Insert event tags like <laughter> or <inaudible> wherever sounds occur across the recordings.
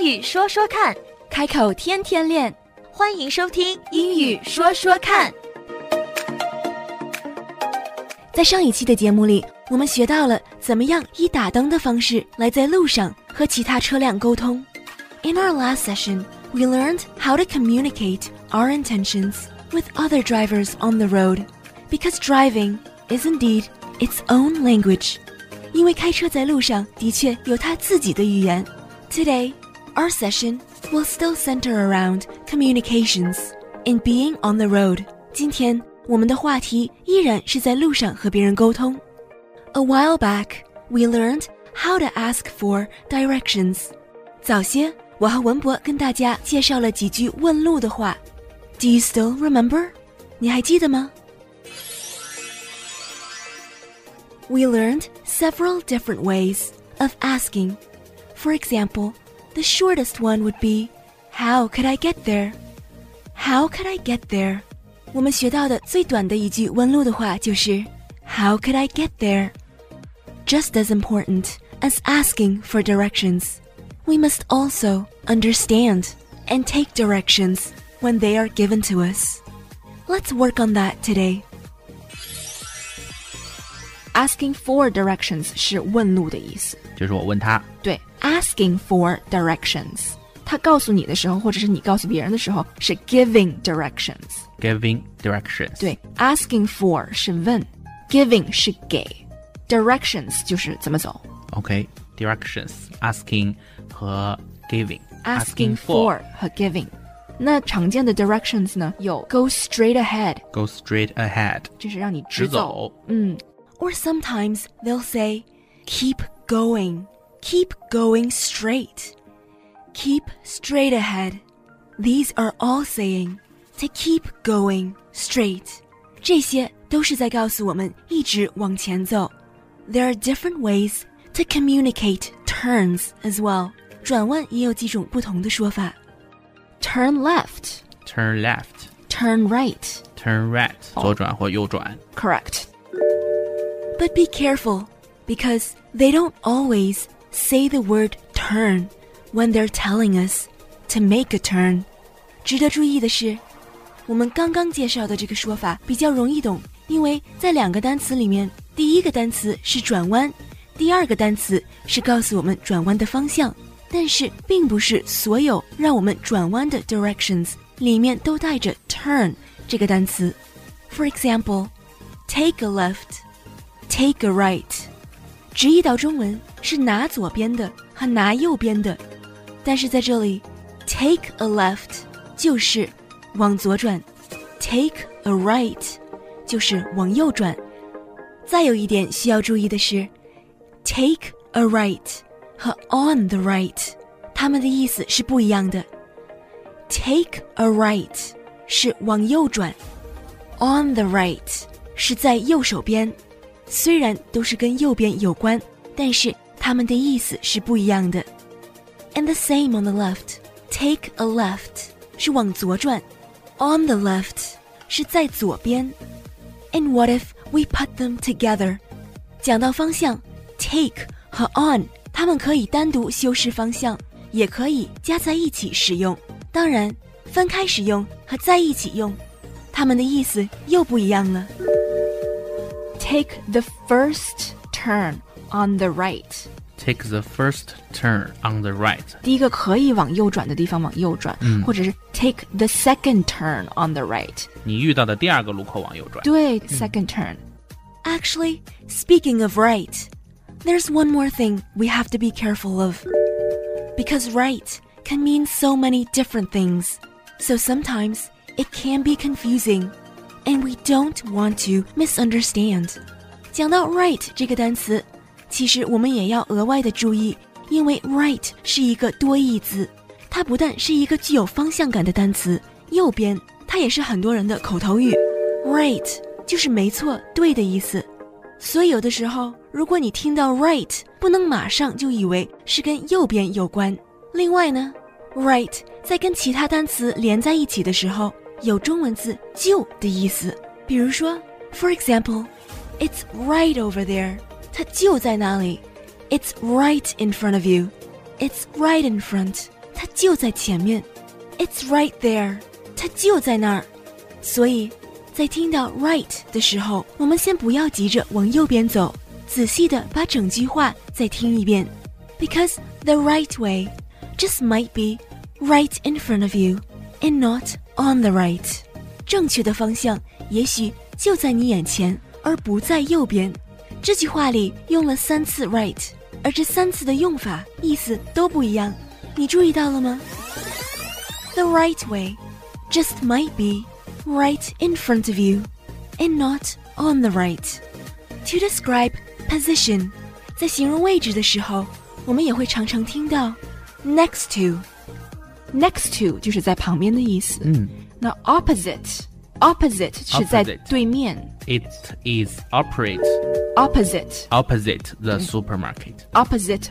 英语说说看，开口天天练。欢迎收听英语说说看。在上一期的节目里，我们学到了怎么样以打灯的方式来在路上和其他车辆沟通。In our last session, we learned how to communicate our intentions with other drivers on the road, because driving is indeed its own language. 因为开车在路上的确有它自己的语言。Today, our session will still center around communications and being on the road. 今天我们的话题依然是在路上和别人沟通。A while back, we learned how to ask for directions. 早些，我和文博跟大家介绍了几句问路的话。Do you still remember? 你还记得吗？we learned several different ways of asking. For example, the shortest one would be, How could I get there? How could I get there? 我们学到的最短的一句问路的话就是 How could I get there? Just as important as asking for directions, we must also understand and take directions when they are given to us. Let's work on that today. Asking for directions 是问路的意思，就是我问他。对 ，asking for directions，他告诉你的时候，或者是你告诉别人的时候，是 giving directions。giving directions。对，asking for 是问，giving 是给，directions 就是怎么走。OK，directions，asking 和 giving。asking for 和 giving。那常见的 directions 呢，有 go straight ahead，go straight ahead，就是让你直走。嗯。Or sometimes they'll say, keep going, keep going straight, keep straight ahead. These are all saying to keep going straight. 这些都是在告诉我们一直往前走。There are different ways to communicate turns as well. 转弯也有几种不同的说法。Turn left, turn left, turn right, turn right. 左转或右转。Correct. But be careful, because they don't always say the word turn when they're telling us to make a turn. 值得注意的是，我们刚刚介绍的这个说法比较容易懂，因为在两个单词里面，第一个单词是转弯，第二个单词是告诉我们转弯的方向。但是，并不是所有让我们转弯的 directions 里面都带着 turn 这个单词。For example, take a left. Take a right， 直译到中文是拿左边的和拿右边的，但是在这里，take a left 就是往左转，take a right 就是往右转。再有一点需要注意的是，take a right 和 on the right，它们的意思是不一样的。Take a right 是往右转，on the right 是在右手边。虽然都是跟右边有关，但是它们的意思是不一样的。And the same on the left. Take a left 是往左转，on the left 是在左边。And what if we put them together？讲到方向，take 和 on 它们可以单独修饰方向，也可以加在一起使用。当然，分开使用和在一起用，它们的意思又不一样了。Take the first turn on the right. Take the first turn on the right. 第一个可以往右转的地方往右转，嗯、或者是 take the second turn on the right. 你遇到的第二个路口往右转。对，second turn. Actually, speaking of right, there's one more thing we have to be careful of. Because right can mean so many different things. So sometimes it can be confusing And we don't want to misunderstand. 讲到 right 这个单词，其实我们也要额外的注意，因为 right 是一个多义字，它不但是一个具有方向感的单词，右边它也是很多人的口头语。right 就是没错、对的意思，所以有的时候，如果你听到 right，不能马上就以为是跟右边有关。另外呢，right 在跟其他单词连在一起的时候。有中文字“就”的意思，比如说，for example，it's right over there，它就在那里；it's right in front of you，it's right in front， 它就在前面，It's right there，它就在那儿。所以，在听到 right 的时候，我们先不要急着往右边走，仔细的把整句话再听一遍，because the right way just might be right in front of you and not on the right。正确的方向也许就在你眼前，而不在右边。这句话里用了三次 right，而这三次的用法意思都不一样，你注意到了吗？The right way just might be right in front of you and not on the right. To describe position，在形容位置的时候，我们也会常常听到 next to。 next to 就是在旁边的意思。嗯，那 opposite opposite 是在 Opposite 对面 It is operate opposite opposite the supermarket. opposite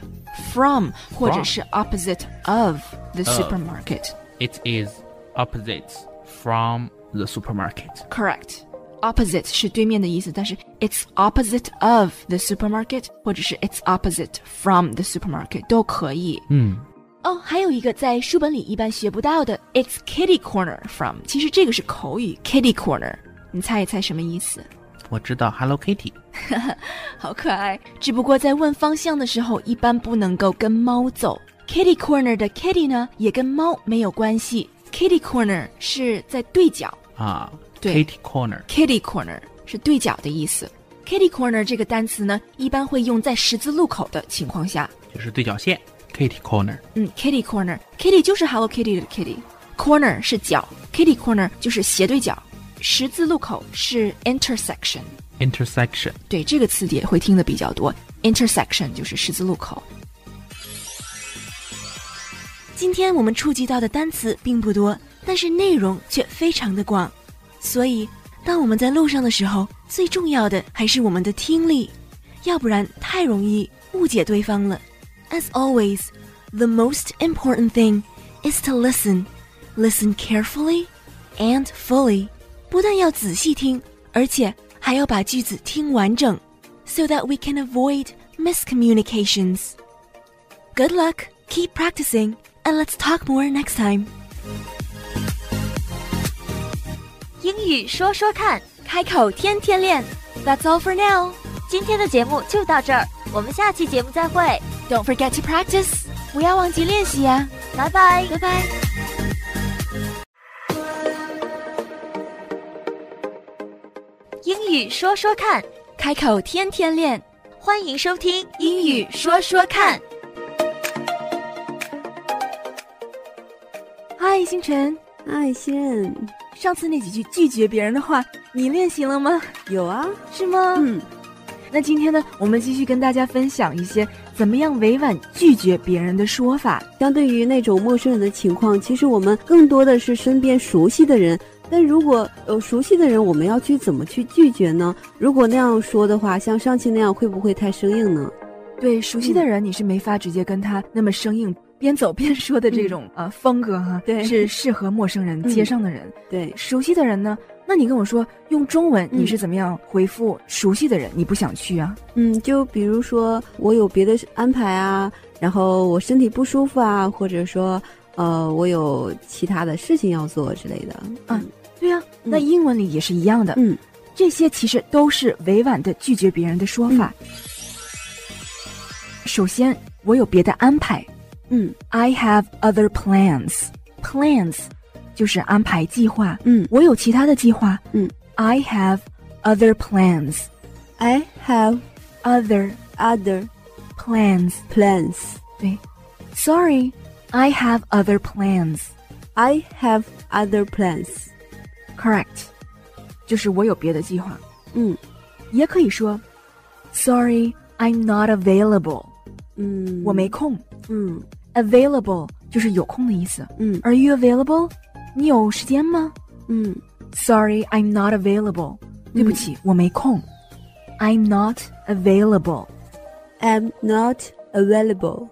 from 或者是 opposite of the supermarket。 It is opposite from the supermarket. Correct. Opposite 是对面的意思，但是 it's opposite of the supermarket，或者是 it's opposite from the supermarket 都可以。嗯， 哦，还有一个在书本里一般学不到的，it's kitty corner from。其实这个是口语，kitty corner。你猜一猜什么意思？我知道 Hello Kitty。好可爱。只不过在问方向的时候，一般不能够跟猫走。Kitty corner 的 kitty 呢，也跟猫没有关系。Kitty corner 是在对角啊，对 Kitty Corner。，kitty corner 是对角的意思。Kitty corner 这个单词呢，一般会用在十字路口的情况下。就是对角线，Kitty Corner。嗯，kitty corner，kitty 就是 Hello Kitty 的 kitty，corner 是角，kitty corner 就是斜对角，十字路口是 intersection。Intersection。对这个词典会听的比较多，intersection 就是十字路口。今天我们触及到的单词并不多，但是内容却非常的广，所以当我们在路上的时候，最重要的还是我们的听力，要不然太容易误解对方了。As always, the most important thing is to listen, listen carefully and fully. 不但要仔细听，而且还要把句子听完整，so that we can avoid miscommunications. Good luck, keep practicing, and let's talk more next time. 英语说说看，开口天天练。That's all for now. 今天的节目就到这儿， 我们下期节目再会，Don't forget to practice. 不要忘记练习呀、拜拜。拜拜。英语说说看，开口天天练。欢迎收听英语说说看。嗨，星辰，爱心上次那几句拒绝别人的话，你练习了吗？有啊，是吗？嗯，那今天呢，我们继续跟大家分享一些怎么样委婉拒绝别人的说法。相对于那种陌生人的情况，其实我们更多的是身边熟悉的人。但如果呃熟悉的人，我们要去怎么去拒绝呢？如果那样说的话，像上期那样，会不会太生硬呢？对熟悉的人，你是没法直接跟他那么生硬，边走边说的这种、呃风格哈，对是适合陌生人、嗯街上的人。对，熟悉的人呢，那你跟我说用中文，嗯你是怎么样回复熟悉的人？你不想去啊？嗯，就比如说我有别的安排啊，然后我身体不舒服啊，或者说呃我有其他的事情要做之类的。嗯，对啊，那英文里也是一样的。嗯，这些其实都是委婉的拒绝别人的说法。首先，我有别的安排。嗯 I have other plans. Plans 就是安排计划。嗯我有其他的计划。嗯，I have other plans. ，I have Other other plans. plans. 对，Sorry, I have other plans. I have other plans. Correct，就是我有别的计划。嗯也可以说，Sorry, I'm not available. 嗯，我没空。嗯 Available 就是有空的意思。嗯 Are you available？ 你有时间吗嗯？Sorry, I'm not available. 对不起，我没空。I'm not available. I'm not available.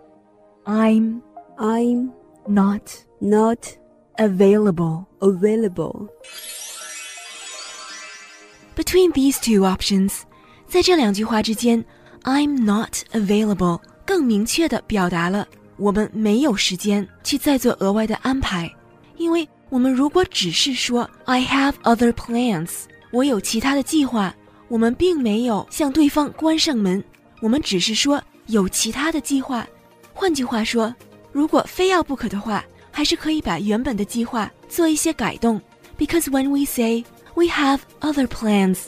I'm I'm not not available. available. Between these two options，在这两句话之间，I'm not available 更明确地表达了 我们没有时间去再做额外的安排，因为 我们如果只是说 "I have other plans"，我有其他的计划，我们并没有向对方关上门，我们只是说有其他的计划。换句话说，如果非要不可的话，还是可以把原本的计划做一些改动。Because when we say we have other plans,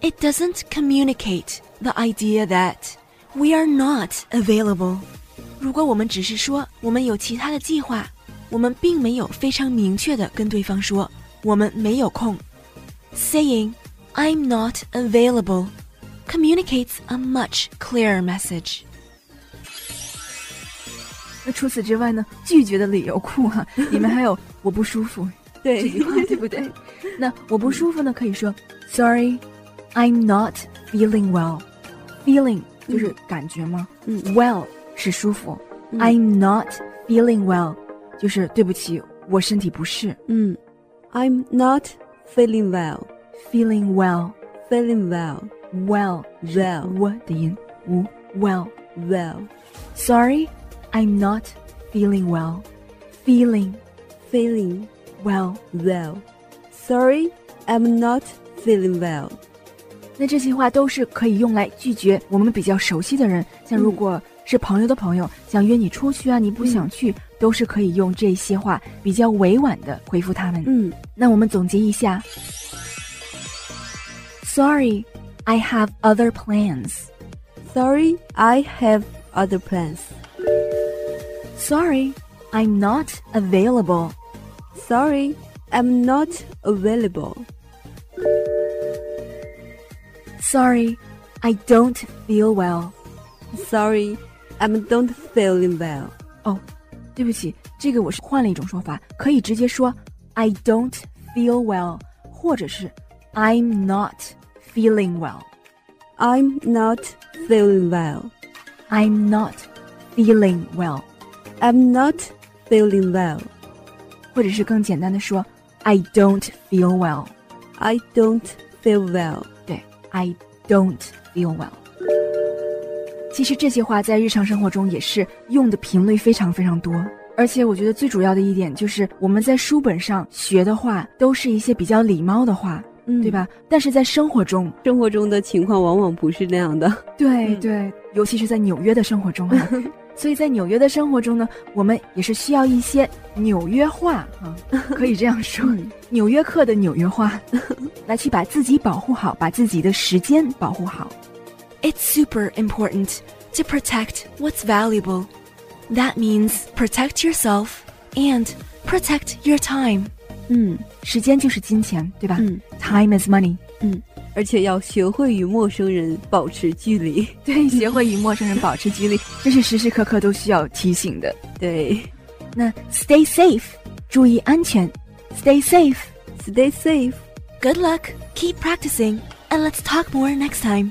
it doesn't communicate the idea that we are not available. 如果我们只是说我们有其他的计划， 我们并没有非常明确的跟对方说我们没有空。Saying I'm not available communicates a much clearer message. 那除此之外呢？拒绝的理由库哈、里面还有我不舒服<laughs> <laughs> <laughs> 这对句话，对不对？那我不舒服呢，可以说 Sorry, I'm not feeling well. Feeling 就是感觉吗？嗯 Well 是舒服、嗯 i m not feeling well 就是对不起，我身体不适。嗯，I'm not feeling well. Feeling well, Feeling well. Well. Well. 我的音，无 well. Well. Sorry, I'm not feeling well. Feeling Feeling well. well. Sorry, I'm not feeling well. 那这些话都是可以用来拒绝我们比较熟悉的人，像如果是朋友的朋友想约你出去啊，你不想去，都是可以用这些话比较委婉的回复他们。嗯那我们总结一下：Sorry, I have other plans. Sorry, I have other plans. Sorry, I'm not available. Sorry, I'm not available. Sorry, I don't feel well. Sorry, I don't feeling well. 哦，对不起，这个我是换了一种说法，可以直接说 I don't feel well，或者是 I'm not feeling well。 I'm not feeling well. I'm not feeling well， I'm not feeling well. 或者是更简单的说 I don't feel well。 I don't feel well. 对，I don't feel well。 其实这些话在日常生活中也是用的频率非常非常多，而且我觉得最主要的一点就是我们在书本上学的话都是一些比较礼貌的话，嗯对？吧？但是在生活中，生活中的情况往往不是那样的。嗯对对，尤其是在纽约的生活中啊、<laughs> 所以在纽约的生活中呢，我们也是需要一些纽约话啊，可以这样说，嗯纽约客的纽约话，来去把自己保护好，把自己的时间保护好。It's super important to protect what's valuable. That means protect yourself and protect your time. 嗯时间就是金钱，对吧、嗯 t i m e is money。嗯，而且要学会与陌生人保持距离。对，学会与陌生人保持距离，这是时时刻刻都需要提醒的。对那 <laughs> <laughs> stay safe，注意安全，stay safe。 ，Stay safe. Good luck, keep practicing, and let's talk more next time.